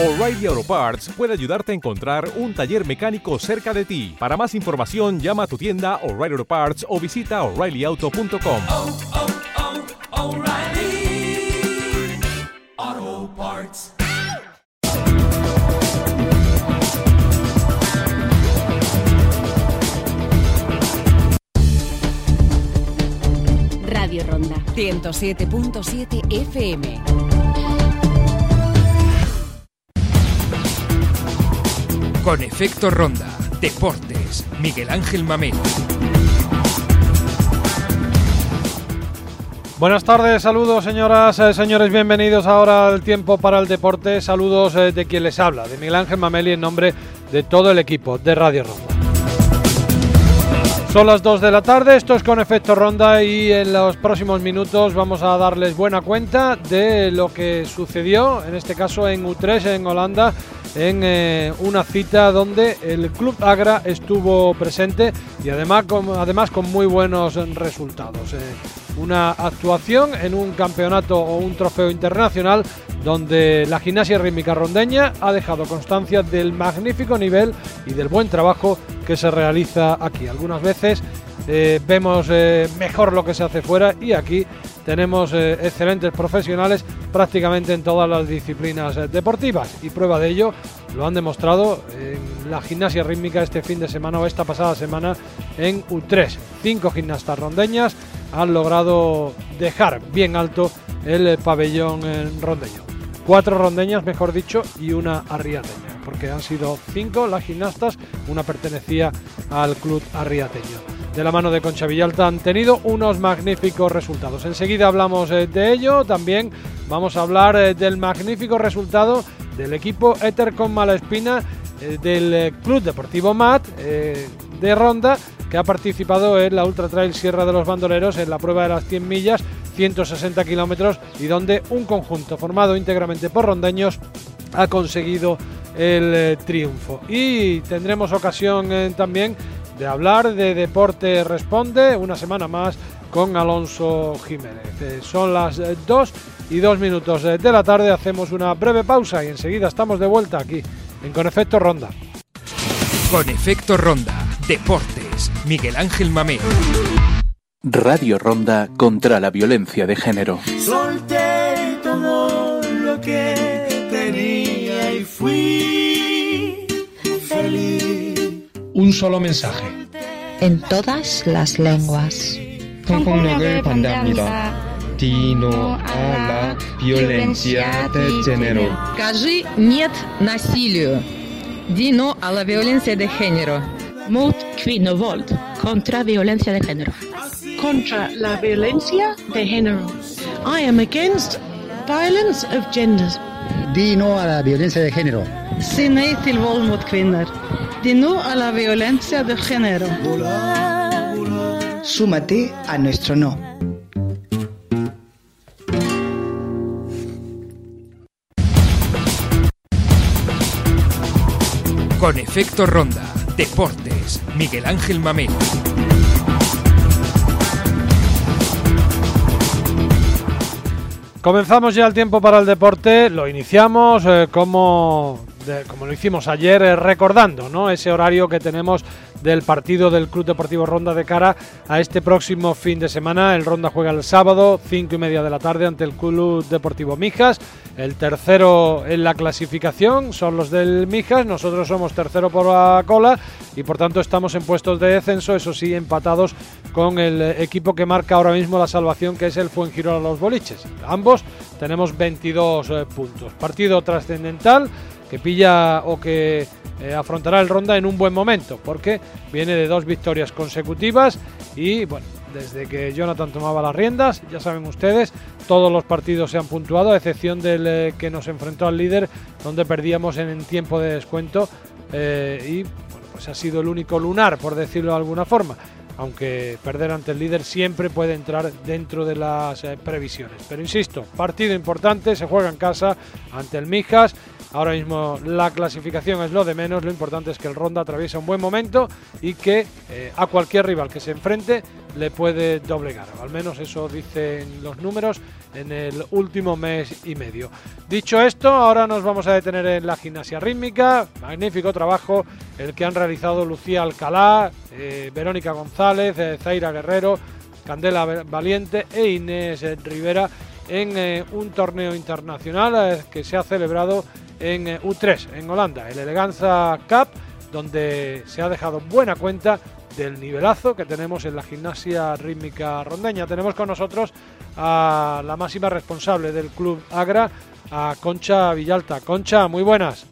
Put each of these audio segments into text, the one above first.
O'Reilly Auto Parts puede ayudarte a encontrar un taller mecánico cerca de ti. Para más información, llama a tu tienda O'Reilly Auto Parts o visita oreillyauto.com. oh, oh, Parts. Radio Ronda 107.7 FM. Con efecto ronda. Deportes. Miguel Ángel Mamén. Buenas tardes, saludos señoras, eh, señores, bienvenidos ahora al tiempo para el deporte. Saludos eh, de quien les habla, de Miguel Ángel Mameli en nombre de todo el equipo de Radio Ronda. Son las 2 de la tarde, esto es con efecto ronda y en los próximos minutos vamos a darles buena cuenta de lo que sucedió, en este caso en Utrecht, en Holanda, en eh, una cita donde el Club Agra estuvo presente y además con, además con muy buenos resultados. Eh, una actuación en un campeonato o un trofeo internacional donde la gimnasia rítmica rondeña ha dejado constancia del magnífico nivel y del buen trabajo que se realiza aquí. Algunas veces eh, vemos mejor lo que se hace fuera y aquí tenemos eh, excelentes profesionales prácticamente en todas las disciplinas eh, deportivas y prueba de ello lo han demostrado en la gimnasia rítmica este fin de semana o esta pasada semana en U3. Cinco gimnastas rondeñas han logrado dejar bien alto el eh, pabellón rondeño. Cuatro rondeñas, mejor dicho, y una arriateña, porque han sido cinco las gimnastas, una pertenecía al club arriateño. De la mano de Concha Villalta han tenido unos magníficos resultados. Enseguida hablamos eh, de ello, también vamos a hablar eh, del magnífico resultado del equipo Éter con Malaspina eh, del Club Deportivo MAT de Ronda, que ha participado en la Ultra Trail Sierra de los Bandoleros en la prueba de las 100 millas, 160 kilómetros, y donde un conjunto formado íntegramente por rondeños ha conseguido el triunfo. Y tendremos ocasión también de hablar de Deporte Responde una semana más con Alonso Jiménez. Eh, son las 2 y 2 minutos eh, de la tarde, hacemos una breve pausa y enseguida estamos de vuelta aquí en Con Efecto Ronda. Con efecto ronda. Deportes. Miguel Ángel Mamén. Radio Ronda contra la violencia de género. Solté todo lo que tenía y fui un solo mensaje. En todas las lenguas. Dino a la violencia de género. Скажи нет насилию. Dino a la violencia de género. Mut kvinovold. Contra violencia de género. Contra la violencia de género. I am against violence of genders. Di no a la violencia de género. Si nej till våld mot kvinnor. Di no a la violencia de género. Súmate a nuestro no. Con efecto ronda. Deportes. Miguel Ángel Mamén. Comenzamos ya el tiempo para el deporte, lo iniciamos eh, como, como lo hicimos ayer, eh, recordando ¿no? ese horario que tenemos del partido del Club Deportivo Ronda de cara a este próximo fin de semana. El Ronda juega el sábado, cinco y media de la tarde, ante el Club Deportivo Mijas. El tercero en la clasificación son los del Mijas, nosotros somos tercero por la cola y por tanto estamos en puestos de descenso, eso sí, empatados con el equipo que marca ahora mismo la salvación, que es el Fuengirola Los Boliches. Ambos tenemos 22 eh, puntos. Partido trascendental que pilla o que eh, afrontará el Ronda en un buen momento, porque viene de dos victorias consecutivas y bueno, desde que Jonathan tomaba las riendas, ya saben ustedes, todos los partidos se han puntuado, a excepción del eh, que nos enfrentó al líder, donde perdíamos en, tiempo de descuento eh, y bueno, pues ha sido el único lunar, por decirlo de alguna forma. Aunque perder ante el líder siempre puede entrar dentro de las previsiones. Pero insisto, partido importante, se juega en casa ante el Mijas Ahora mismo la clasificación es lo de menos, lo importante es que el Ronda atraviesa un buen momento y que eh, a cualquier rival que se enfrente le puede doblegar. Al menos eso dicen los números en el último mes y medio. Dicho esto, ahora nos vamos a detener en la gimnasia rítmica. Magnífico trabajo el que han realizado Lucía Alcalá, eh, Verónica González, eh, Zaira Guerrero, Candela Valiente e Inés Rivera en un torneo internacional que se ha celebrado en eh, U3, en Holanda, el Eleganza Cup, donde se ha dejado buena cuenta del nivelazo que tenemos en la gimnasia rítmica rondeña. Tenemos con nosotros a la máxima responsable del club Agra, a Concha Villalta. Concha, muy buenas.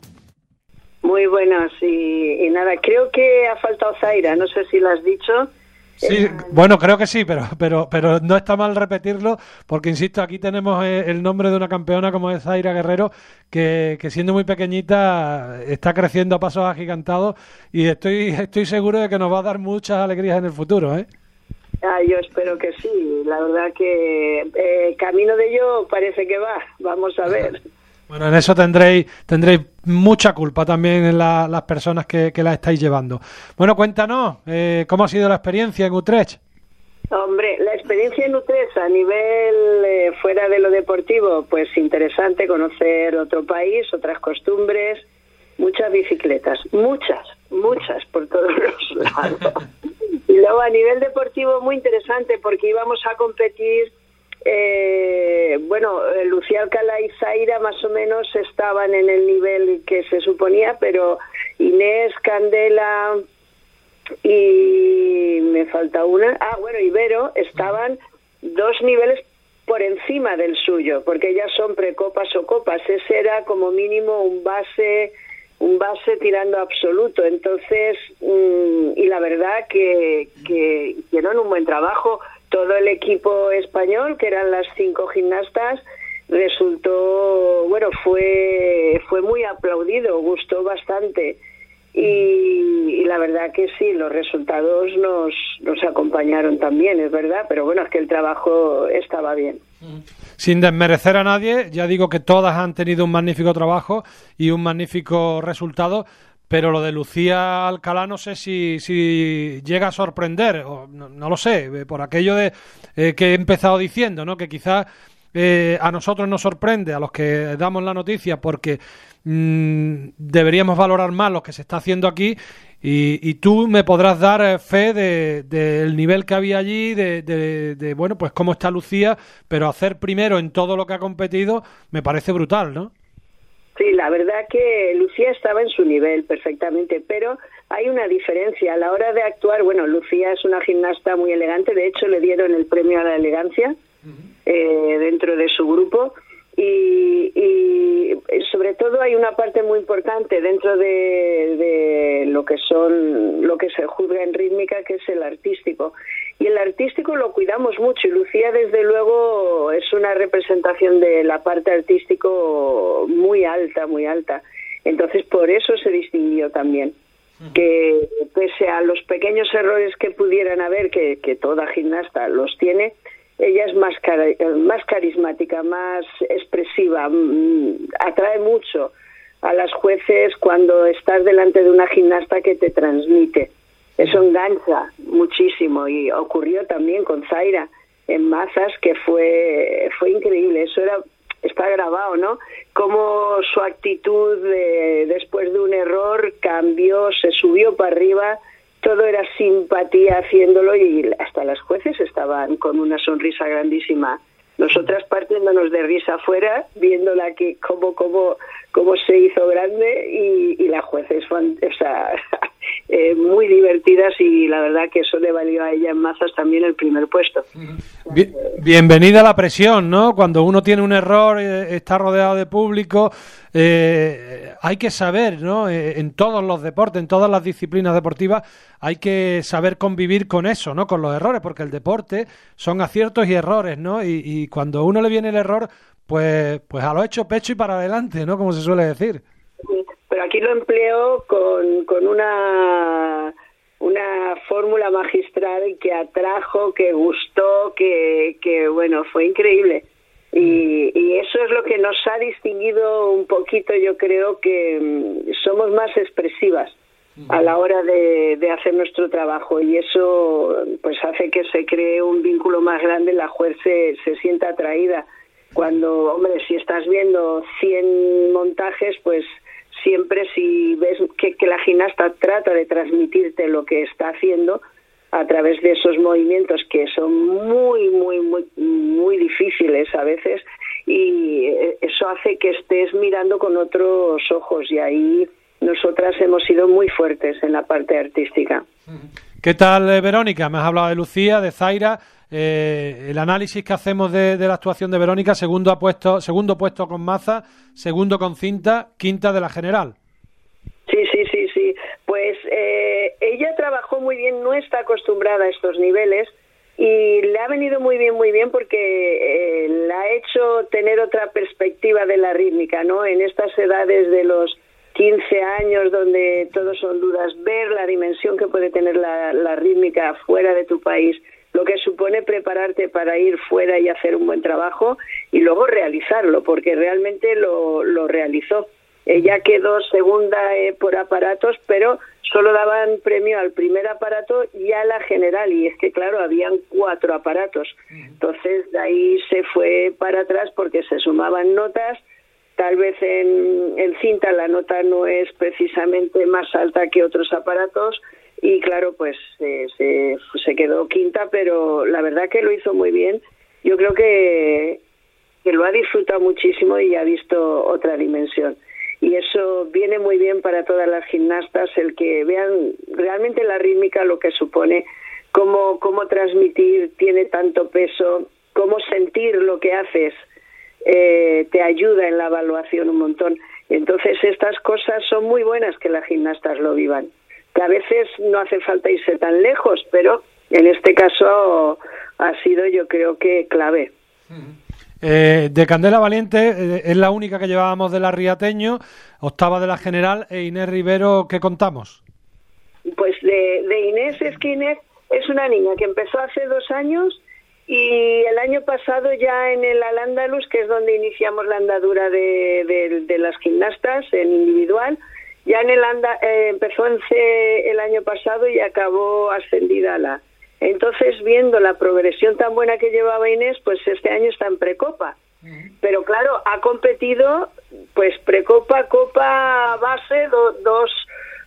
Muy buenas y, nada, creo que ha faltado Zaira, no sé si lo has dicho. Sí, bueno, creo que sí, pero, pero, pero no está mal repetirlo, porque insisto, aquí tenemos eh, el nombre de una campeona como es Zaira Guerrero, que, que siendo muy pequeñita está creciendo a pasos agigantados y estoy, estoy seguro de que nos va a dar muchas alegrías en el futuro, ¿eh? Ah, yo espero que sí, la verdad que eh, camino de ello parece que va, vamos a ver. Bueno, en eso tendréis, tendréis mucha culpa también en la- las personas que, que la estáis llevando. Bueno, cuéntanos, eh, ¿cómo ha sido la experiencia en Utrecht? Hombre, la experiencia en Utrecht a nivel eh, fuera de lo deportivo, pues interesante conocer otro país, otras costumbres, muchas bicicletas, muchas, muchas por todos los lados. Y luego a nivel deportivo muy interesante porque íbamos a competir, eh, bueno, eh, Lucía Alcalá y Zaira más o menos estaban en el nivel que se suponía, pero Inés, Candela, y me falta una. Ah, bueno, Ibero estaban dos niveles por encima del suyo, porque ellas son precopas o copas. Ese era como mínimo un base, un base tirando absoluto. Entonces, mm, y la verdad que, que hicieron un buen trabajo. Todo el equipo español, que eran las cinco gimnastas, resultó, bueno, fue, fue muy aplaudido, gustó bastante. Y, la verdad que sí, los resultados nos, nos acompañaron también, es verdad, pero bueno, es que el trabajo estaba bien. Sin desmerecer a nadie, ya digo que todas han tenido un magnífico trabajo y un magnífico resultado, pero lo de Lucía Alcalá no sé si, llega a sorprender, o no, lo sé, eh, por aquello de eh, que he empezado diciendo, ¿no? que quizás eh, a nosotros nos sorprende, a los que damos la noticia, porque mm, deberíamos valorar más lo que se está haciendo aquí y, y tú me podrás dar eh, fe de- del nivel que había allí, de, de- de, bueno, pues cómo está Lucía, pero hacer primero en todo lo que ha competido me parece brutal, ¿no? Sí, la verdad que Lucía estaba en su nivel perfectamente, pero hay una diferencia a la hora de actuar. Bueno, Lucía es una gimnasta muy elegante, de hecho le dieron el premio a la elegancia eh, dentro de su grupo y, y sobre todo hay una parte muy importante dentro de, de lo que son lo que se juzga en rítmica que es el artístico. Y el artístico lo cuidamos mucho y Lucía desde luego es una representación de la parte artístico muy alta muy alta. Entonces por eso se distinguió también. Que pese a los pequeños errores que pudieran haber que, que toda gimnasta los tiene ella es más, más carismática, más expresiva, mm, atrae mucho a las jueces cuando estás delante de una gimnasta que te transmite. Eso engancha muchísimo y ocurrió también con Zaira en Mazas que fue fue increíble. Eso era está grabado, ¿no? Cómo su actitud de- después de un error cambió, se subió para arriba todo era simpatía haciéndolo y hasta las jueces estaban con una sonrisa grandísima. Nosotras partiéndonos de risa afuera, viéndola que cómo, cómo, cómo se hizo grande y, y jueces fueron o sea, eh, muy divertidas y la verdad que eso le valió a ella en mazas también el primer puesto. Bien- bienvenida a la presión, ¿no? Cuando uno tiene un error, eh, está rodeado de público, eh, hay que saber, ¿no? Eh, en todos los deportes, en todas las disciplinas deportivas, hay que saber convivir con eso, ¿no? Con los errores, porque el deporte son aciertos y errores, ¿no? Y, y cuando a uno le viene el error, pues, pues a lo hecho pecho y para adelante, ¿no? Como se suele decir. Pero aquí lo empleo con, con una una fórmula magistral que atrajo, que gustó, que, que bueno, fue increíble. Y, y eso es lo que nos ha distinguido un poquito, yo creo que mm, somos más expresivas a la hora de, de hacer nuestro trabajo y eso pues hace que se cree un vínculo más grande, la juez se, se sienta atraída. Cuando, hombre, si estás viendo 100 montajes, pues siempre si ves que, que la gimnasta trata de transmitirte lo que está haciendo a través de esos movimientos que son muy, muy, muy, muy difíciles a veces y eh, eso hace que estés mirando con otros ojos y ahí nosotras hemos sido muy fuertes en la parte artística. ¿Qué tal, eh, Verónica? Me has hablado de Lucía, de Zaira. Eh, el análisis que hacemos de, la actuación de Verónica, segundo, ha puesto, segundo puesto con Maza, segundo con Cinta, quinta de la general. Sí, sí, sí, sí. Pues eh, ella trabajó muy bien, no está acostumbrada a estos niveles y le ha venido muy bien, muy bien porque eh, la ha hecho tener otra perspectiva de la rítmica, ¿no? En estas edades de los 15 años donde todos son dudas, ver la dimensión que puede tener la, la rítmica fuera de tu país, lo que supone prepararte para ir fuera y hacer un buen trabajo y luego realizarlo, porque realmente lo, lo realizó. Ella quedó segunda eh, por aparatos, pero solo daban premio al primer aparato y a la general. Y es que, claro, habían cuatro aparatos. Entonces, de ahí se fue para atrás porque se sumaban notas. Tal vez en, en cinta la nota no es precisamente más alta que otros aparatos. Y claro, pues se, se quedó quinta, pero la verdad que lo hizo muy bien. Yo creo que, que lo ha disfrutado muchísimo y ha visto otra dimensión y eso viene muy bien para todas las gimnastas el que vean realmente la rítmica lo que supone cómo cómo transmitir tiene tanto peso cómo sentir lo que haces eh, te ayuda en la evaluación un montón entonces estas cosas son muy buenas que las gimnastas lo vivan que a veces no hace falta irse tan lejos pero en este caso ha sido yo creo que clave Eh, de Candela Valiente eh, es la única que llevábamos de la Riateño, octava de la general, e Inés Rivero, ¿qué contamos? Pues de, de Inés es que Inés es una niña que empezó hace dos años y el año pasado ya en el Al-Ándalus, que es donde iniciamos la andadura de, de- de las gimnastas en individual, ya en el anda, eh, empezó en C el año pasado y acabó ascendida a la. Entonces, viendo la progresión tan buena que llevaba Inés, pues este año está en precopa. Pero claro, ha competido pues precopa, copa, base, do- dos,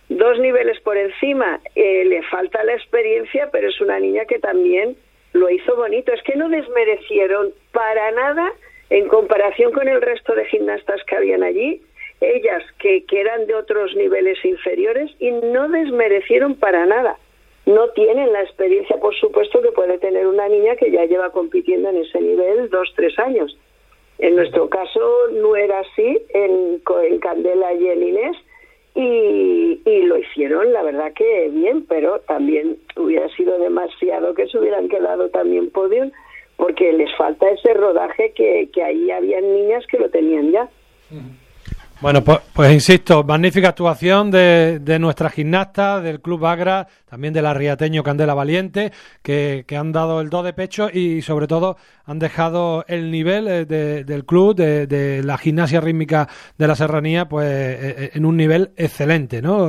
dos niveles por encima. Eh, le falta la experiencia, pero es una niña que también lo hizo bonito. Es que no desmerecieron para nada en comparación con el resto de gimnastas que habían allí, ellas que, eran de otros niveles inferiores y no desmerecieron para nada. No tienen la experiencia, por supuesto, que puede tener una niña que ya lleva compitiendo en ese nivel dos, tres años. En nuestro caso no era así, en, en Candela y en Inés, y, y lo hicieron, la verdad que bien, pero también hubiera sido demasiado que se hubieran quedado también podium, porque les falta ese rodaje que, que ahí habían niñas que lo tenían ya. Bueno, pues, pues insisto, magnífica actuación de, de nuestra gimnasta, del Club Agra, también de la Riateño Candela Valiente, que, que han dado el do de pecho y sobre todo han dejado el nivel eh, de- del club, de, de la gimnasia rítmica de la serranía, pues eh, eh, en un nivel excelente, ¿no?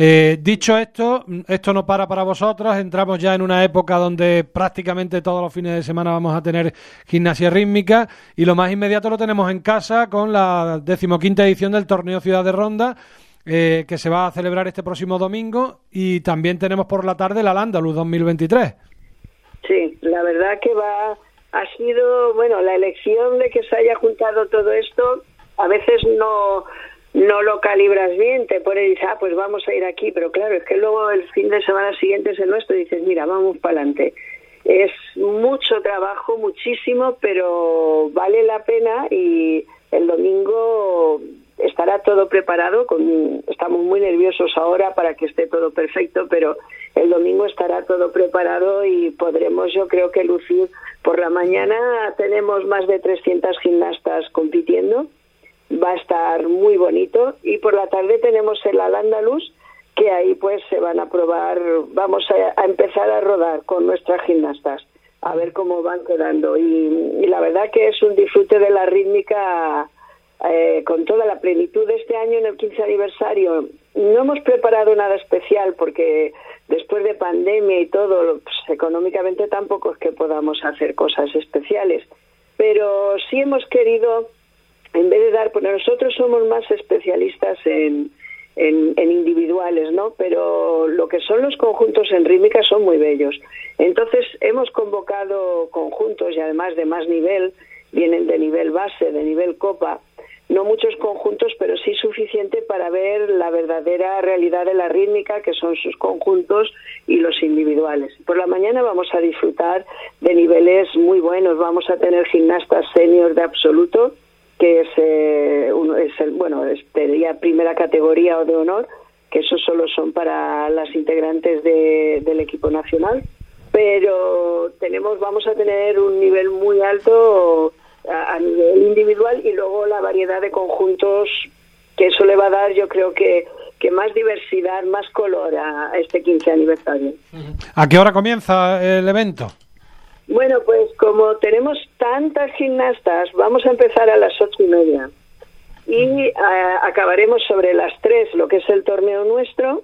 Eh, dicho esto, esto no para para vosotros, entramos ya en una época donde prácticamente todos los fines de semana vamos a tener gimnasia rítmica y lo más inmediato lo tenemos en casa con la decimoquinta edición del torneo Ciudad de Ronda eh, que se va a celebrar este próximo domingo y también tenemos por la tarde la Landaluz 2023. Sí, la verdad que va ha sido, bueno, la elección de que se haya juntado todo esto, a veces no no lo calibras bien, te pones y dices, ah, pues vamos a ir aquí, pero claro, es que luego el fin de semana siguiente es el nuestro y dices, mira, vamos para adelante. Es mucho trabajo, muchísimo, pero vale la pena y el domingo estará todo preparado. Con, estamos muy nerviosos ahora para que esté todo perfecto, pero el domingo estará todo preparado y podremos, yo creo que lucir. Por la mañana tenemos más de 300 gimnastas compitiendo, va a estar muy bonito y por la tarde tenemos el Al Andalus que ahí pues se van a probar, vamos a, empezar a rodar con nuestras gimnastas. a ver cómo van quedando. Y, y la verdad que es un disfrute de la rítmica eh, con toda la plenitud de este año en el 15 aniversario. No hemos preparado nada especial porque después de pandemia y todo, pues, económicamente tampoco es que podamos hacer cosas especiales. Pero sí hemos querido, en vez de dar, porque nosotros somos más especialistas en, en, en individuales, ¿no? Pero lo que son los conjuntos en rítmica son muy bellos. Entonces hemos convocado conjuntos y además de más nivel, vienen de nivel base, de nivel copa, no muchos conjuntos, pero sí suficiente para ver la verdadera realidad de la rítmica, que son sus conjuntos y los individuales. Por la mañana vamos a disfrutar de niveles muy buenos. Vamos a tener gimnastas senior de absoluto, que es, eh, uno, es el, bueno, sería primera categoría o de honor, que esos solo son para las integrantes de, del equipo nacional. Pero tenemos, vamos a tener un nivel muy alto a, a nivel individual y luego la variedad de conjuntos que eso le va a dar yo creo que, que más diversidad, más color a este 15 aniversario. ¿A qué hora comienza el evento? Bueno, pues como tenemos tantas gimnastas, vamos a empezar a las ocho y media y ah, acabaremos sobre las tres, lo que es el torneo nuestro,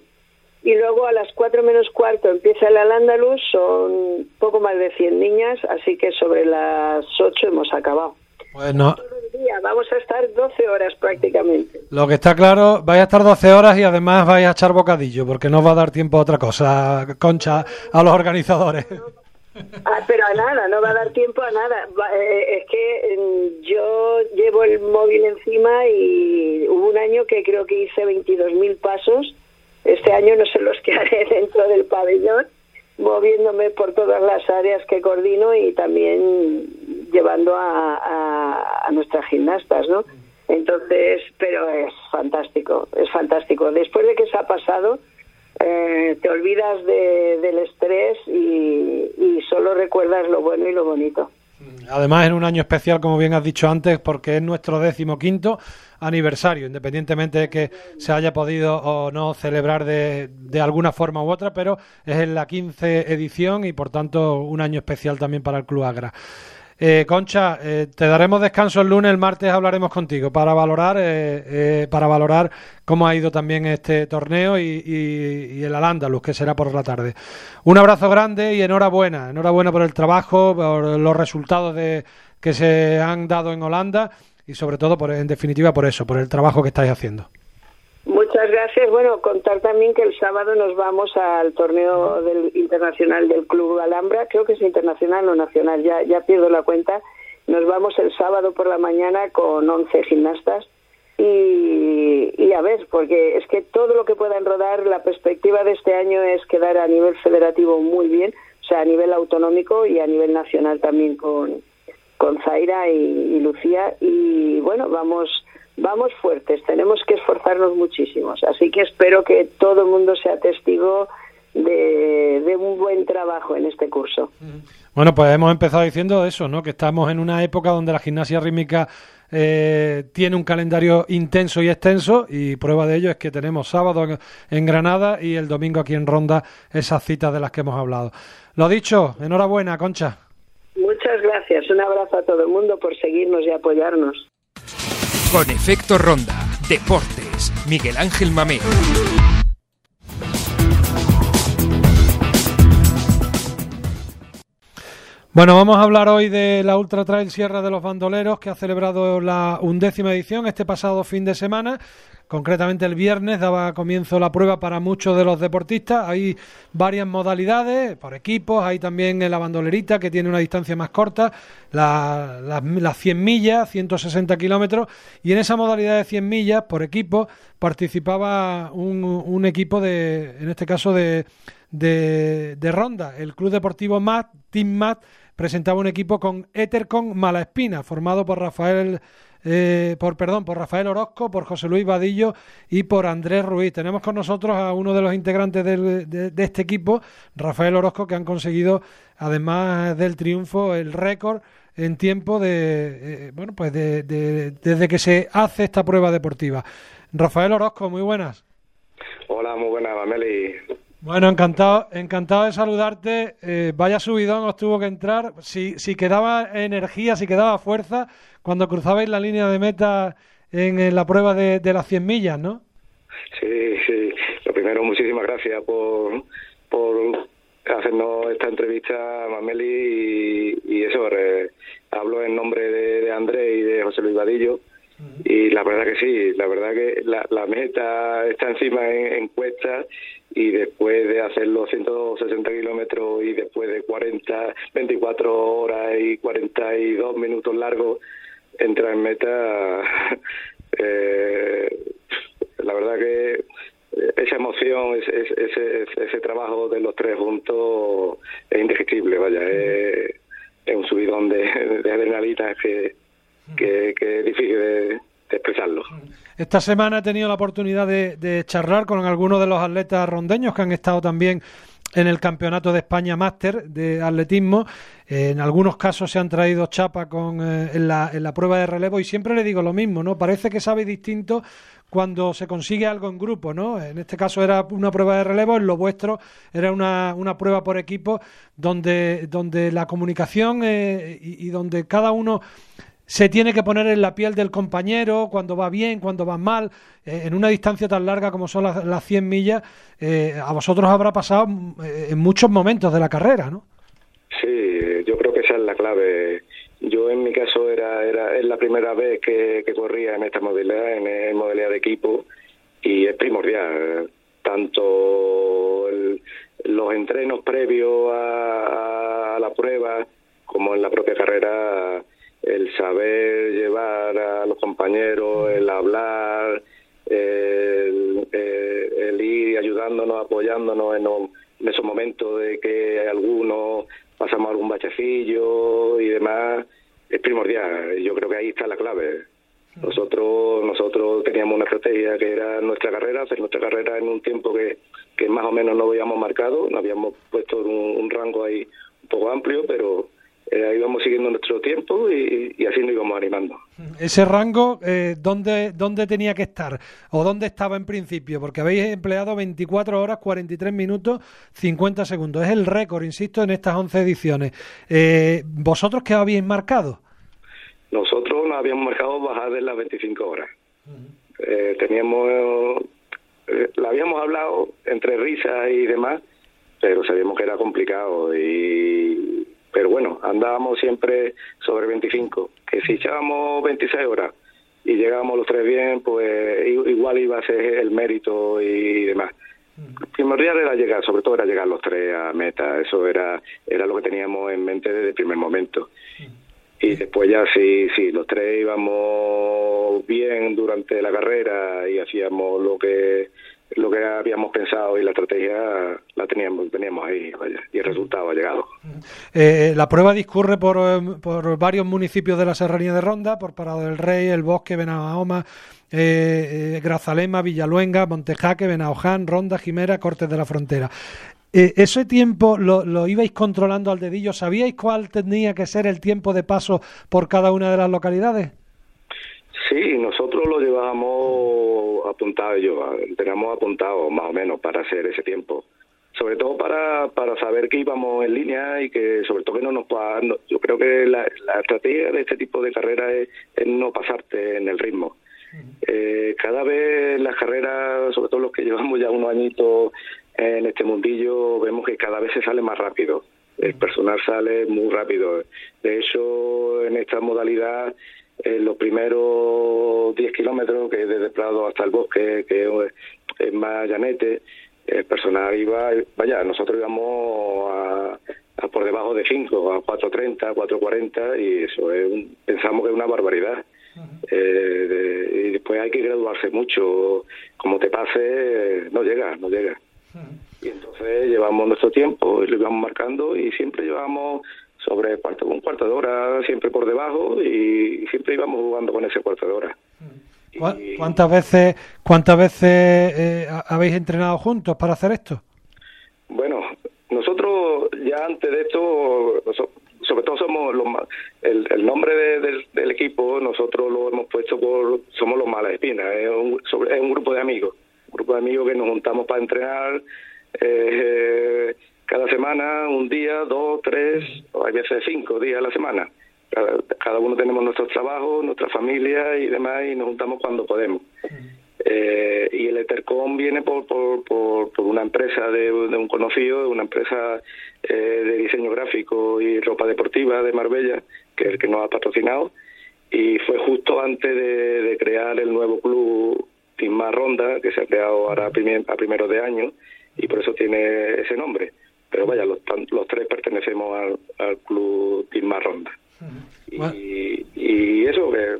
y luego a las cuatro menos cuarto empieza el Al-Ándalus, son poco más de 100 niñas, así que sobre las ocho hemos acabado. Bueno, Todo el día, vamos a estar 12 horas prácticamente. lo que está claro, vais a estar 12 horas y además vais a echar bocadillo, porque no va a dar tiempo a otra cosa, Concha, a los organizadores. Ah, pero a nada, no va a dar tiempo a nada. Eh, es que mm, yo llevo el móvil encima y hubo un año que creo que hice 22.000 pasos. Este año no sé los que haré dentro del pabellón, moviéndome por todas las áreas que coordino y también llevando a, a, a nuestras gimnastas, ¿no? Entonces, pero es fantástico, es fantástico. Después de que se ha pasado, eh, te olvidas de- del estrés y, solo recuerdas lo bueno y lo bonito. Además, en un año especial, como bien has dicho antes, porque es nuestro decimoquinto aniversario, independientemente de que se haya podido o no celebrar de, de alguna forma u otra, pero es en la 15 edición y por tanto un año especial también para el Club Agra. Eh, Concha, eh, te daremos descanso el lunes, el martes hablaremos contigo para valorar eh, eh, para valorar cómo ha ido también este torneo y, el Al-Ándalus, que será por la tarde. Un abrazo grande y enhorabuena, enhorabuena por el trabajo, por los resultados que se han dado en Holanda y sobre todo, por, en definitiva, por eso, por el trabajo que estáis haciendo. Gracias. Bueno, contar también que el sábado nos vamos al torneo del internacional del Club Alhambra. Creo que es internacional o nacional, ya, ya pierdo la cuenta. Nos vamos el sábado por la mañana con 11 gimnastas. Y, a ver, porque es que todo lo que puedan rodar, la perspectiva de este año es quedar a nivel federativo muy bien, o sea, a nivel autonómico y a nivel nacional también con, con Zaira y Lucía. Y bueno, vamos vamos fuertes, tenemos que esforzarnos muchísimos. Así que espero que todo el mundo sea testigo de, de un buen trabajo en este curso. Bueno, pues hemos empezado diciendo eso, ¿no? Que estamos en una época donde la gimnasia rítmica eh, tiene un calendario intenso y extenso y prueba de ello es que tenemos sábado en, en Granada y el domingo aquí en Ronda esas citas de las que hemos hablado. Lo dicho, enhorabuena, Concha. Muchas gracias, un abrazo a todo el mundo por seguirnos y apoyarnos. Con efecto ronda. Deportes. Miguel Ángel Mamé. Bueno, vamos a hablar hoy de la Ultra Trail Sierra de los Bandoleros, que ha celebrado la undécima edición este pasado fin de semana. Concretamente el viernes daba comienzo la prueba para muchos de los deportistas. Hay varias modalidades por equipos. Hay también la bandolerita, que tiene una distancia más corta, la- las las 100 millas, 160 kilómetros. Y en esa modalidad de 100 millas por equipo participaba un, un equipo de, en este caso de, de, de Ronda. El Club Deportivo MAT, Team MAT, presentaba un equipo con Ethercon Malaespina, formado por Rafael, eh, por perdón, por Rafael Orozco, por José Luis Vadillo y por Andrés Ruiz. Tenemos con nosotros a uno de los integrantes del- de, de este equipo, Rafael Orozco, que han conseguido, además del triunfo, el récord en tiempo de, eh, bueno, pues de- de- desde que se hace esta prueba deportiva. Rafael Orozco, muy buenas. Hola, muy buena, Mameli. Bueno, encantado, encantado de saludarte. Eh, vaya subidón os tuvo que entrar. Si, si quedaba energía, si quedaba fuerza, cuando cruzabais la línea de meta en, la prueba de, las 100 millas, ¿no? Sí, sí. Lo primero, muchísimas gracias por, por hacernos esta entrevista, Mameli, y, eso, hablo en nombre de, de Andrés y de José Luis Vadillo. Y la verdad que sí, la verdad que la, la meta está encima en, en cuesta y después de hacer los 160 kilómetros y después de 40, 24 horas y 42 minutos largos, entrar en meta, eh, la verdad que esa emoción, ese, ese, ese, ese trabajo de los tres juntos es indescriptible, vaya, es, es un subidón de, de adrenalina que, que, que es difícil de, expresarlo. Esta semana he tenido la oportunidad de, de charlar con algunos de los atletas rondeños que han estado también en el Campeonato de España Máster de atletismo. En algunos casos se han traído chapa con, eh, en, la, en la prueba de relevo y siempre le digo lo mismo, ¿no? Parece que sabe distinto cuando se consigue algo en grupo, ¿no? En este caso era una prueba de relevo, en lo vuestro era una, una prueba por equipo donde, donde la comunicación eh, y donde cada uno se tiene que poner en la piel del compañero cuando va bien, cuando va mal. Eh, en una distancia tan larga como son las, las 100 millas, eh, a vosotros habrá pasado eh, en muchos momentos de la carrera, ¿no? Sí, yo creo que esa es la clave. Yo en mi caso era, era es la primera vez que, que corría en esta modalidad, en, en modalidad de equipo, y es primordial. Tanto el- los entrenos previos a, a la prueba como en la propia carrera, el saber llevar a los compañeros, el hablar, el, el- el ir ayudándonos, apoyándonos en, o- en esos momentos de que algunos pasamos algún bachecillo y demás, es primordial. Yo creo que ahí está la clave. Nosotros nosotros teníamos una estrategia que era nuestra carrera, hacer nuestra carrera en un tiempo que, que más o menos no habíamos marcado, no habíamos puesto un, un rango ahí un poco amplio, pero eh, ahí íbamos siguiendo nuestro tiempo y, y así nos íbamos animando. Ese rango, eh, ¿dónde, ¿dónde tenía que estar? ¿O dónde estaba en principio? Porque habéis empleado 24 horas, 43 minutos, 50 segundos. Es el récord, insisto, en estas 11 ediciones. Eh, ¿Vosotros qué habéis marcado? Nosotros nos habíamos marcado bajar de las 25 horas. Eh, teníamos, eh, la habíamos hablado entre risas y demás, pero sabíamos que era complicado. y Pero bueno, andábamos siempre sobre 25. Que si echábamos 26 horas y llegábamos los tres bien, pues igual iba a ser el mérito y demás. Primordial era llegar, sobre todo era llegar los tres a meta. Eso era, era lo que teníamos en mente desde el primer momento. Y después ya sí, sí, los tres íbamos bien durante la carrera y hacíamos lo que lo que habíamos pensado y la estrategia la teníamos teníamos ahí, vaya, y el resultado ha llegado. Eh, la prueba discurre por, eh, por varios municipios de la Serranía de Ronda, por Parado del Rey, El Bosque, Benahoma, eh, eh, Grazalema, Villaluenga, Montejaque, Benaoján, Ronda, Jimera, Cortes de la Frontera. ¿Ese tiempo lo, lo ibais controlando al dedillo? ¿Sabíais cuál tenía que ser el tiempo de paso por cada una de las localidades? Sí, nosotros lo llevábamos apuntado yo, teníamos apuntado más o menos para hacer ese tiempo. Sobre todo para, para saber que íbamos en línea y que sobre todo que no nos no- yo creo que la, la estrategia de este tipo de carreras es, es no pasarte en el ritmo. Eh, cada vez las carreras, sobre todo los que llevamos ya unos añitos en este mundillo, vemos que cada vez se sale más rápido. El personal sale muy rápido. De hecho, en esta modalidad, en los primeros 10 kilómetros, que es desde Prado hasta el bosque, que es- es más llanete, el personal iba, vaya, nosotros íbamos a, a por debajo de 5, a 4.30, 4.40, y eso es un- pensamos que es una barbaridad. Eh, de- y después hay que graduarse mucho. Como te pase, eh, no llega, no llega. Y entonces llevamos nuestro tiempo y lo íbamos marcando y siempre llevamos sobre cuarto, un cuarto de hora, siempre por debajo y siempre íbamos jugando con ese cuarto de hora. ¿Cuá- ¿Cuántas veces, cuántas veces eh, ha- habéis entrenado juntos para hacer esto? Bueno, nosotros ya antes de esto, sobre todo somos los el, el nombre de- del, del equipo, nosotros lo hemos puesto por, somos los malas espinas, es un, sobre- es un grupo de amigos, un grupo de amigos que nos juntamos para entrenar eh, cada semana, un día, dos, tres, o hay veces cinco días a la semana. Cada, cada uno tenemos nuestros trabajos, nuestra familia y demás, y nos juntamos cuando podemos. Eh, y el Ethercom viene por, por, por, por una empresa de, un conocido, de una empresa eh, de diseño gráfico y ropa deportiva de Marbella, que es el que nos ha patrocinado, y fue justo antes de, crear el nuevo club Team Ronda, que se ha creado ahora a, primer- a primeros de año, y por eso tiene ese nombre. Pero vaya, los, los tres pertenecemos al, al club Team Ronda. Y, y eso, que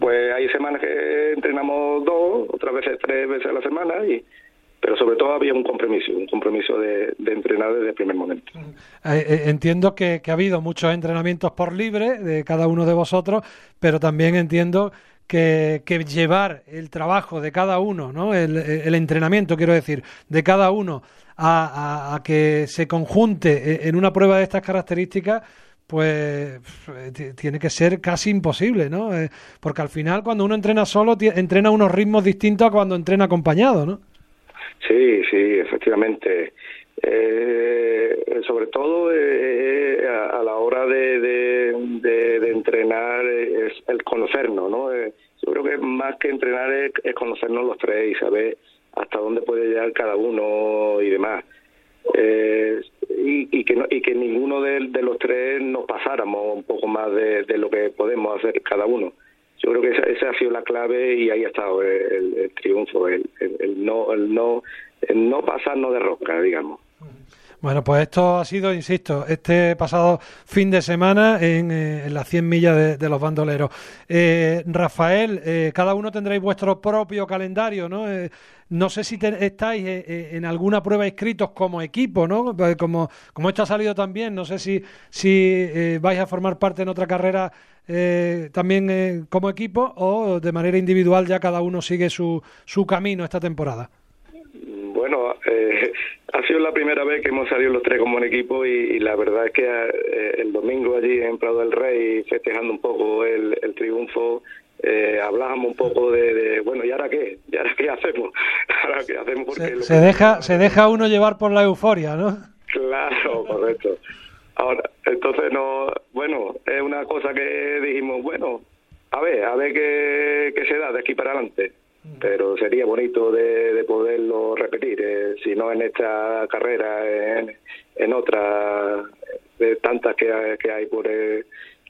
pues hay semanas que entrenamos dos, otras veces tres veces a la semana, y pero sobre todo había un compromiso, un compromiso de, de entrenar desde el primer momento. Eh, eh, entiendo que, que ha habido muchos entrenamientos por libre de cada uno de vosotros, pero también entiendo que, que llevar el trabajo de cada uno, ¿no? el, entrenamiento, quiero decir, de cada uno a, a- que se conjunte e- en una prueba de estas características, pues ti- tiene que ser casi imposible, ¿no? Eh, porque al final cuando uno entrena solo, entrena unos ritmos distintos a cuando entrena acompañado, ¿no? Sí, sí, efectivamente. Eh, sobre todo eh, a, la hora de, de, entrenar es el conocernos, ¿no? Eh, yo creo que más que entrenar es, es conocernos los tres y saber hasta dónde puede llegar cada uno y demás. Eh, y, y que no- y que ninguno de, los tres nos pasáramos un poco más de, lo que podemos hacer cada uno. Yo creo que esa, esa ha sido la clave y ahí ha estado el, el- triunfo, el- el no el no el no pasarnos de rosca, digamos. Bueno, pues esto ha sido, insisto, este pasado fin de semana en, eh, las 100 millas de, los bandoleros. Eh, Rafael, eh, cada uno tendréis vuestro propio calendario, ¿no? Eh, no sé si estáis eh, en alguna prueba inscritos como equipo, ¿no? Como, como esto ha salido también, no sé si, si vais a formar parte en otra carrera también como equipo o de manera individual ya cada uno sigue su, su camino esta temporada. Bueno, eh, ha sido la primera vez que hemos salido los tres como un equipo y, y la verdad es que eh, el domingo allí en Prado del Rey, festejando un poco el, el triunfo, eh, hablábamos un poco de, de, bueno, ¿y ahora qué? ¿Y ahora qué hacemos? ¿Ahora qué hacemos? Porque Se que- deja, se deja uno llevar por la euforia, ¿no? Claro, correcto. Ahora, entonces no, bueno, es una cosa que dijimos, bueno, a ver, a ver qué, qué se da de aquí para adelante. Pero sería bonito de, de poderlo repetir, eh, si no en esta carrera, en, en otra, de tantas que hay, que hay por el,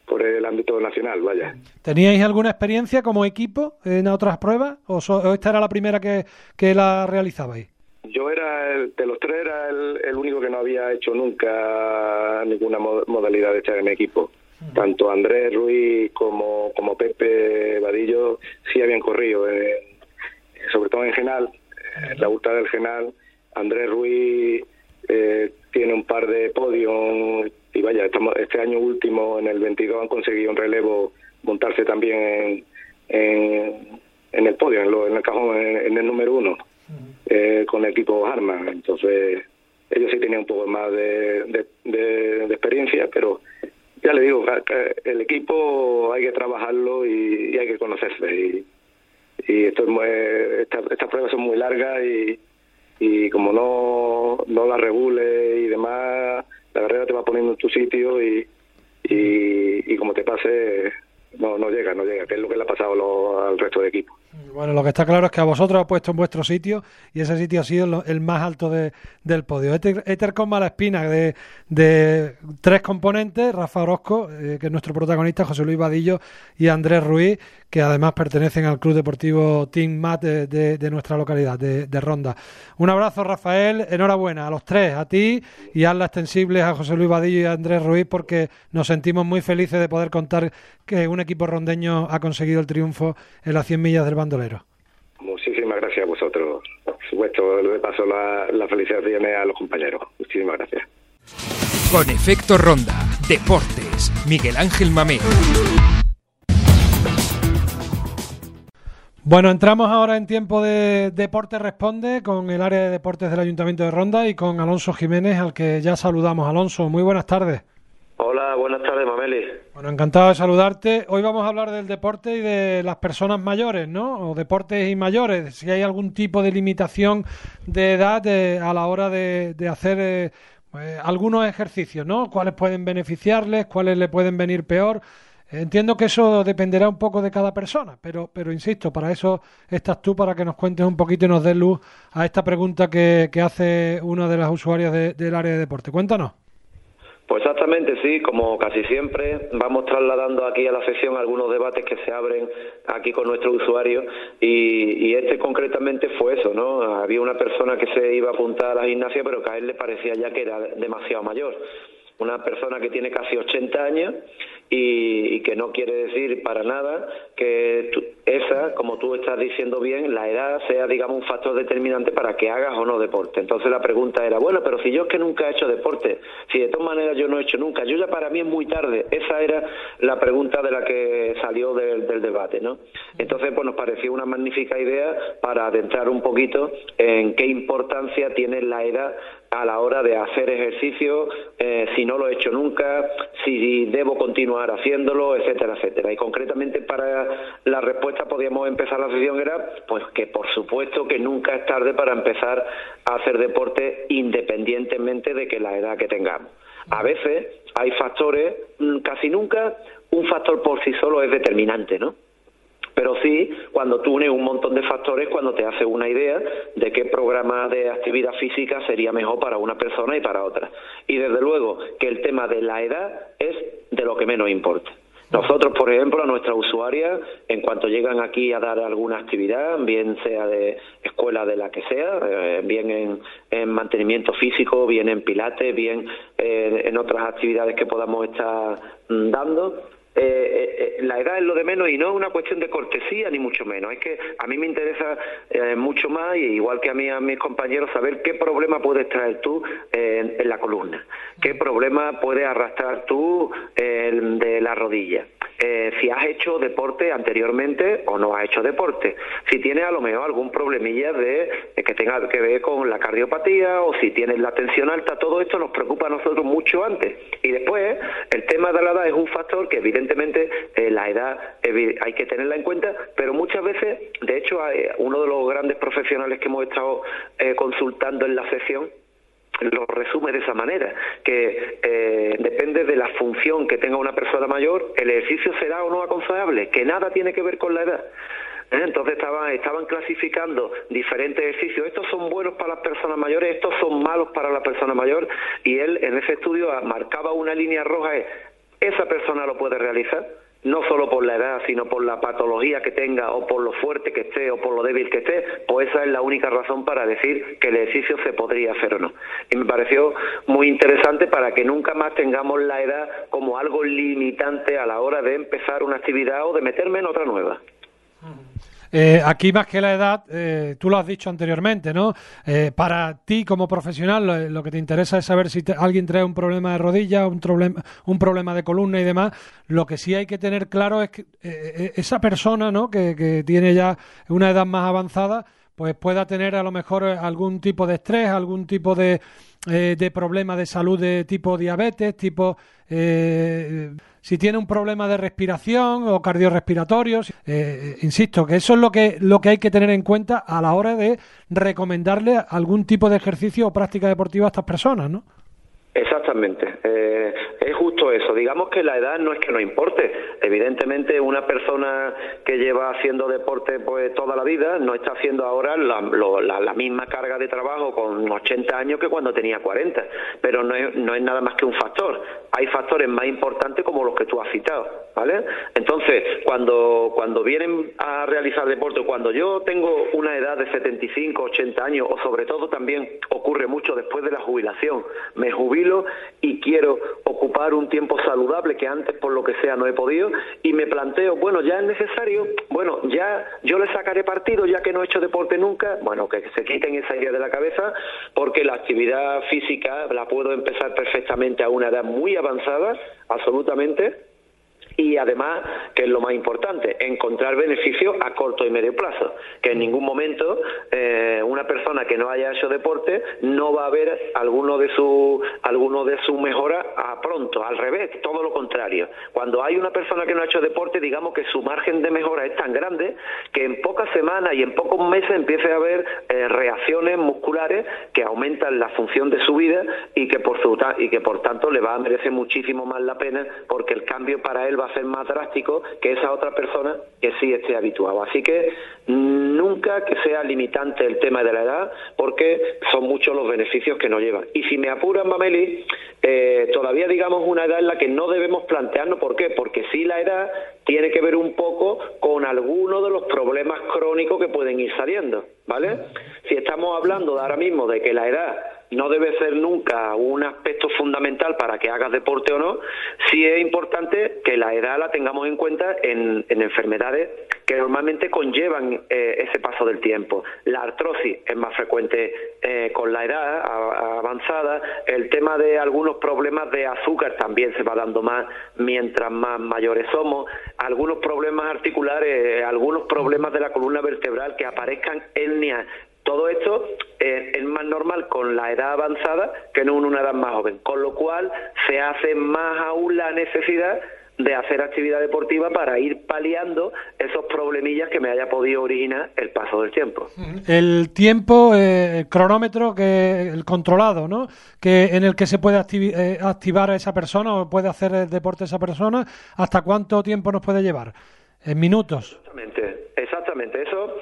por el ámbito nacional, vaya. ¿Teníais alguna experiencia como equipo en otras pruebas o, so- o esta era la primera que, que la realizabais? Yo era, el, de los tres, era el, el único que no había hecho nunca ninguna mo- modalidad de estar en equipo. Tanto Andrés Ruiz como, como Pepe Vadillo sí habían corrido, en- sobre todo en Genal, en la ultra del Genal. Andrés Ruiz eh, tiene un par de podios y vaya, estamos, este año último, en el 22, han conseguido un relevo montarse también en, en, en el podio, en, lo- en el cajón, en, en el número uno eh, con el equipo Harman. Entonces, ellos sí tenían un poco más de, de, de- de experiencia, pero ya le digo, el equipo hay que trabajarlo y, y hay que conocerse. Y, y esto es muy- esta- estas pruebas son muy largas y, y como no, no las regule y demás, la carrera te va poniendo en tu sitio y, y, y como te pase, no, no llega, no llega, que es lo que le ha pasado lo- al resto de equipos. Bueno, lo que está claro es que a vosotros os ha puesto en vuestro sitio y ese sitio ha sido el más alto de- del podio. Éter con mala espina de, de tres componentes, Rafa Orozco, eh, que es nuestro protagonista, José Luis Vadillo y Andrés Ruiz, que además pertenecen al Club Deportivo Team Mat de, nuestra localidad, de, de Ronda. Un abrazo, Rafael, enhorabuena a los tres, a ti y a las extensibles a José Luis Vadillo y a Andrés Ruiz, porque nos sentimos muy felices de poder contar que un equipo rondeño ha conseguido el triunfo en las 100 millas del bandolero. Muchísimas gracias a vosotros. Por supuesto, de paso la, la felicitaciones a los compañeros. Muchísimas gracias. Con efecto ronda, deportes, Miguel Ángel Mamé. Bueno, entramos ahora en tiempo de Deporte Responde con el área de deportes del Ayuntamiento de Ronda y con Alonso Jiménez, al que ya saludamos. Alonso, muy buenas tardes. Hola, buenas tardes, Mameli. Bueno, encantado de saludarte. Hoy vamos a hablar del deporte y de las personas mayores, ¿no? O deportes y mayores. Si hay algún tipo de limitación de edad eh, a la hora de, hacer eh, pues, algunos ejercicios, ¿no? ¿Cuáles pueden beneficiarles? ¿Cuáles le pueden venir peor? Entiendo que eso dependerá un poco de cada persona, pero, pero insisto, para eso estás tú, para que nos cuentes un poquito y nos des luz a esta pregunta que, que hace una de las usuarias de- del área de deporte. Cuéntanos. Pues exactamente, sí, como casi siempre, vamos trasladando aquí a la sesión algunos debates que se abren aquí con nuestros usuarios y, y este concretamente fue eso, ¿no? Había una persona que se iba a apuntar a la gimnasia pero que a él le parecía ya que era demasiado mayor. Una persona que tiene casi 80 años y, y que no quiere decir para nada que tú- esa, como tú estás diciendo bien, la edad sea, digamos, un factor determinante para que hagas o no deporte. Entonces la pregunta era, bueno, pero si yo es que nunca he hecho deporte, si de todas maneras yo no he hecho nunca, yo ya para mí es muy tarde. Esa era la pregunta de la que salió del, debate, ¿no? Entonces, pues nos pareció una magnífica idea para adentrar un poquito en qué importancia tiene la edad a la hora de hacer ejercicio, eh, si no lo he hecho nunca, si debo continuar haciéndolo, etcétera, etcétera. Y concretamente para la respuesta podíamos empezar la sesión era pues que por supuesto que nunca es tarde para empezar a hacer deporte independientemente de que la edad que tengamos. A veces hay factores, mm, casi nunca un factor por sí solo es determinante, ¿no? Pero sí, cuando tú unes un montón de factores, cuando te haces una idea de qué programa de actividad física sería mejor para una persona y para otra. Y desde luego que el tema de la edad es de lo que menos importa. Nosotros, por ejemplo, a nuestras usuarias, en cuanto llegan aquí a dar alguna actividad, bien sea de escuela de la que sea, eh, bien en, en mantenimiento físico, bien en pilates, bien eh, en otras actividades que podamos estar mm, dando, eh, eh, la edad es lo de menos y no es una cuestión de cortesía ni mucho menos. Es que a mí me interesa eh, mucho más, y igual que a mí a mis compañeros, saber qué problema puedes traer tú eh, en, en la columna, qué problema puedes arrastrar tú eh, de la rodilla. Eh, si has hecho deporte anteriormente o no has hecho deporte, si tienes a lo mejor algún problemilla de que tenga que ver con la cardiopatía o si tienes la tensión alta, todo esto nos preocupa a nosotros mucho antes. Y después, el tema de la edad es un factor que evidentemente eh, la edad hay que tenerla en cuenta, pero muchas veces, de hecho, uno de los grandes profesionales que hemos estado eh, consultando en la sesión lo resume de esa manera, que eh, depende de la función que tenga una persona mayor, el ejercicio será o no aconsejable, que nada tiene que ver con la edad. ¿Eh? Entonces estaban, estaban clasificando diferentes ejercicios. Estos son buenos para las personas mayores, estos son malos para la persona mayor. Y él en ese estudio marcaba una línea roja. Es, esa persona lo puede realizar, no solo por la edad, sino por la patología que tenga o por lo fuerte que esté o por lo débil que esté. Pues esa es la única razón para decir que el ejercicio se podría hacer o no. Y me pareció muy interesante para que nunca más tengamos la edad como algo limitante a la hora de empezar una actividad o de meterme en otra nueva. Eh, aquí más que la edad, eh, tú lo has dicho anteriormente, ¿no? Eh, para ti como profesional lo, que te interesa es saber si te- alguien trae un problema de rodilla, un, problema un problema de columna y demás. Lo que sí hay que tener claro es que eh, esa persona, ¿no? Que, que tiene ya una edad más avanzada, pues pueda tener a lo mejor eh, algún tipo de estrés, algún tipo de, eh, de problema de salud de tipo diabetes, tipo eh, si tiene un problema de respiración o cardiorrespiratorios. Eh, insisto, que eso es lo que, lo que hay que tener en cuenta a la hora de recomendarle algún tipo de ejercicio o práctica deportiva a estas personas, ¿no? Exactamente, eh, es justo eso. Digamos que la edad no es que no importe. Evidentemente, una persona que lleva haciendo deporte pues toda la vida no está haciendo ahora la, misma carga de trabajo con 80 años que cuando tenía 40. Pero no es, no es nada más que un factor. Hay factores más importantes como los que tú has citado, ¿vale? Entonces, cuando cuando vienen a realizar deporte, cuando yo tengo una edad de 75, 80 años, o sobre todo también ocurre mucho después de la jubilación, me jubilo y quiero ocupar un tiempo saludable que antes por lo que sea no he podido y me planteo, bueno, ya es necesario, bueno, ya yo le sacaré partido ya que no he hecho deporte nunca, bueno, que se quiten esa idea de la cabeza porque la actividad física la puedo empezar perfectamente a una edad muy avanzada, absolutamente, y además, que es lo más importante, encontrar beneficios a corto y medio plazo, que en ningún momento eh, una persona que no haya hecho deporte no va a ver alguno de su alguno de su mejora a pronto, al revés, todo lo contrario. Cuando hay una persona que no ha hecho deporte, digamos que su margen de mejora es tan grande que en pocas semanas y en pocos meses empiece a haber eh, reacciones musculares que aumentan la función de su vida y que por su y que por tanto le va a merecer muchísimo más la pena porque el cambio para él va a ser más drástico que esa otra persona que sí esté habituado. Así que mm, nunca que sea limitante el tema de la edad porque son muchos los beneficios que nos llevan. Y si me apuran, Mameli, eh, todavía digamos una edad en la que no debemos plantearnos, ¿por qué? Porque sí la edad tiene que ver un poco con algunos de los problemas crónicos que pueden ir saliendo, ¿vale? Si estamos hablando de ahora mismo de que la edad no debe ser nunca un aspecto fundamental para que hagas deporte o no, sí es importante que la edad la tengamos en cuenta en, en enfermedades que normalmente conllevan eh, ese paso del tiempo. La artrosis es más frecuente eh, con la edad avanzada, el tema de algunos problemas de azúcar también se va dando más mientras más mayores somos, algunos problemas articulares, algunos problemas de la columna vertebral que aparezcan etnias todo esto eh, es más normal con la edad avanzada que en una edad más joven, con lo cual se hace más aún la necesidad de hacer actividad deportiva para ir paliando esos problemillas que me haya podido originar el paso del tiempo. El tiempo, eh, el cronómetro, que el controlado, ¿no? Que en el que se puede eh, activar a esa persona o puede hacer el deporte esa persona, ¿hasta cuánto tiempo nos puede llevar? En minutos. Exactamente, exactamente. Eso,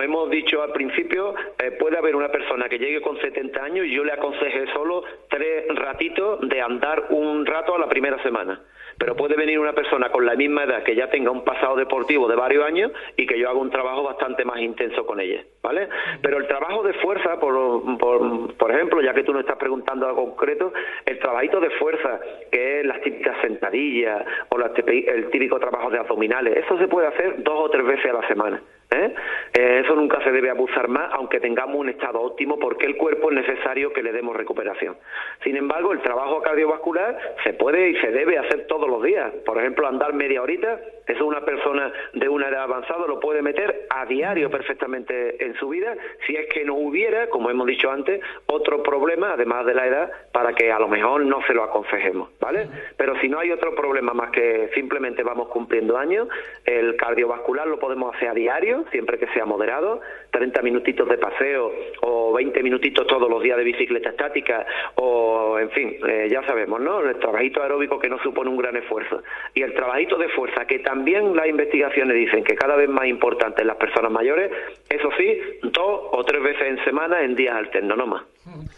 hemos dicho al principio, eh, puede haber una persona que llegue con 70 años y yo le aconseje solo tres ratitos de andar un rato a la primera semana. Pero puede venir una persona con la misma edad que ya tenga un pasado deportivo de varios años y que yo haga un trabajo bastante más intenso con ella, ¿vale? Pero el trabajo de fuerza, por, por, por ejemplo, ya que tú no estás preguntando algo concreto, el trabajito de fuerza, que es las típicas sentadillas o las el típico trabajo de abdominales, eso se puede hacer dos o tres veces a la semana. ¿Eh? Eh, eso nunca se debe abusar más, aunque tengamos un estado óptimo, porque el cuerpo es necesario que le demos recuperación. Sin embargo, el trabajo cardiovascular se puede y se debe hacer todos los días. Por ejemplo, andar media horita, eso una persona de una edad avanzada lo puede meter a diario perfectamente en su vida, si es que no hubiera, como hemos dicho antes, otro problema, además de la edad, para que a lo mejor no se lo aconsejemos, ¿vale? Pero si no hay otro problema más que simplemente vamos cumpliendo años, el cardiovascular lo podemos hacer a diario, siempre que sea moderado, 30 minutitos de paseo o 20 minutitos todos los días de bicicleta estática o, en fin, eh, ya sabemos, ¿no? El trabajito aeróbico que no supone un gran esfuerzo. Y el trabajito de fuerza, que también las investigaciones dicen que cada vez más importante en las personas mayores, eso sí, dos o tres veces en semana en días alternos, no más.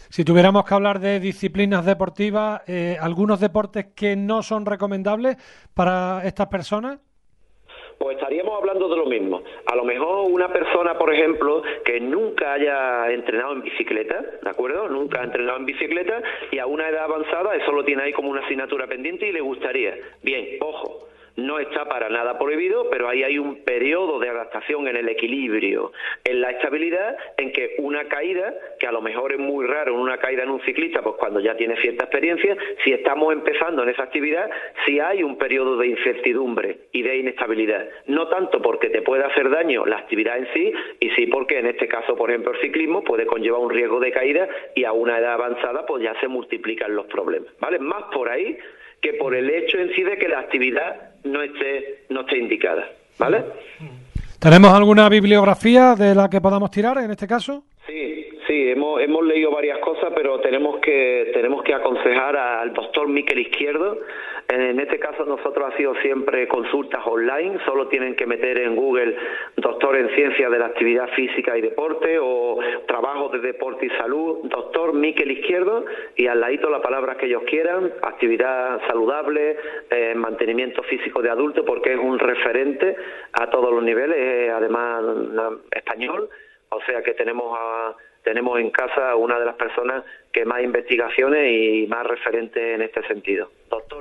Si tuviéramos que hablar de disciplinas deportivas, eh, algunos deportes que no son recomendables para estas personas. Pues estaríamos hablando de lo mismo. A lo mejor una persona, por ejemplo, que nunca haya entrenado en bicicleta, ¿de acuerdo? Nunca ha entrenado en bicicleta y a una edad avanzada eso lo tiene ahí como una asignatura pendiente y le gustaría. Bien, ojo. No está para nada prohibido, pero ahí hay un periodo de adaptación en el equilibrio, en la estabilidad, en que una caída, que a lo mejor es muy raro, una caída en un ciclista, pues cuando ya tiene cierta experiencia, si estamos empezando en esa actividad, si hay un periodo de incertidumbre y de inestabilidad. No tanto porque te pueda hacer daño la actividad en sí, y sí porque en este caso, por ejemplo, el ciclismo puede conllevar un riesgo de caída y a una edad avanzada pues ya se multiplican los problemas, ¿vale? Más por ahí que por el hecho en sí de que la actividad no esté, no esté indicada, ¿vale? ¿Tenemos alguna bibliografía de la que podamos tirar en este caso? Sí, sí, hemos, hemos leído varias cosas, pero tenemos que, tenemos que aconsejar al doctor Miquel Izquierdo. En este caso nosotros ha sido siempre consultas online, solo tienen que meter en Google doctor en ciencias de la actividad física y deporte o trabajo de deporte y salud, doctor Miquel Izquierdo, y al ladito las palabras que ellos quieran, actividad saludable, eh, mantenimiento físico de adulto, porque es un referente a todos los niveles, es además español, o sea que tenemos a, tenemos en casa una de las personas que más investigaciones y más referentes en este sentido.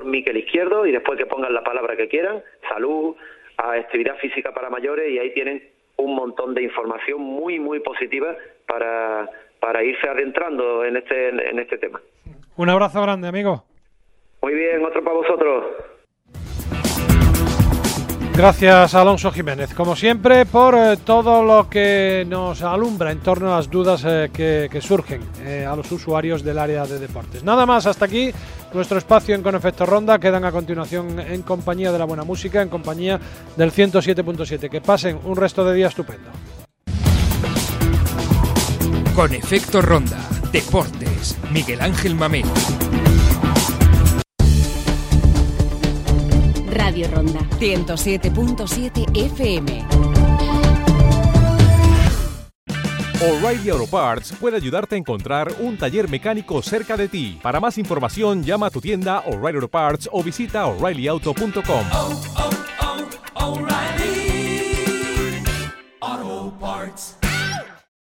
Doctor Miquel Izquierdo, y después que pongan la palabra que quieran, salud, actividad física para mayores, y ahí tienen un montón de información muy, muy positiva para, para irse adentrando en este, en este tema. Un abrazo grande, amigo. Muy bien, otro para vosotros. Gracias Alonso Jiménez, como siempre, por eh, todo lo que nos alumbra en torno a las dudas eh, que, surgen eh, a los usuarios del área de deportes. Nada más, hasta aquí nuestro espacio en Con Efecto Ronda. Quedan a continuación en compañía de la buena música, en compañía del 107.7. Que pasen un resto de día estupendo. Con efecto ronda. Deportes. Miguel Ángel Mamén. Radio Ronda 107.7 FM. O'Reilly Auto Parts puede ayudarte a encontrar un taller mecánico cerca de ti. Para más información, llama a tu tienda O'Reilly Auto Parts o visita oreillyauto.com.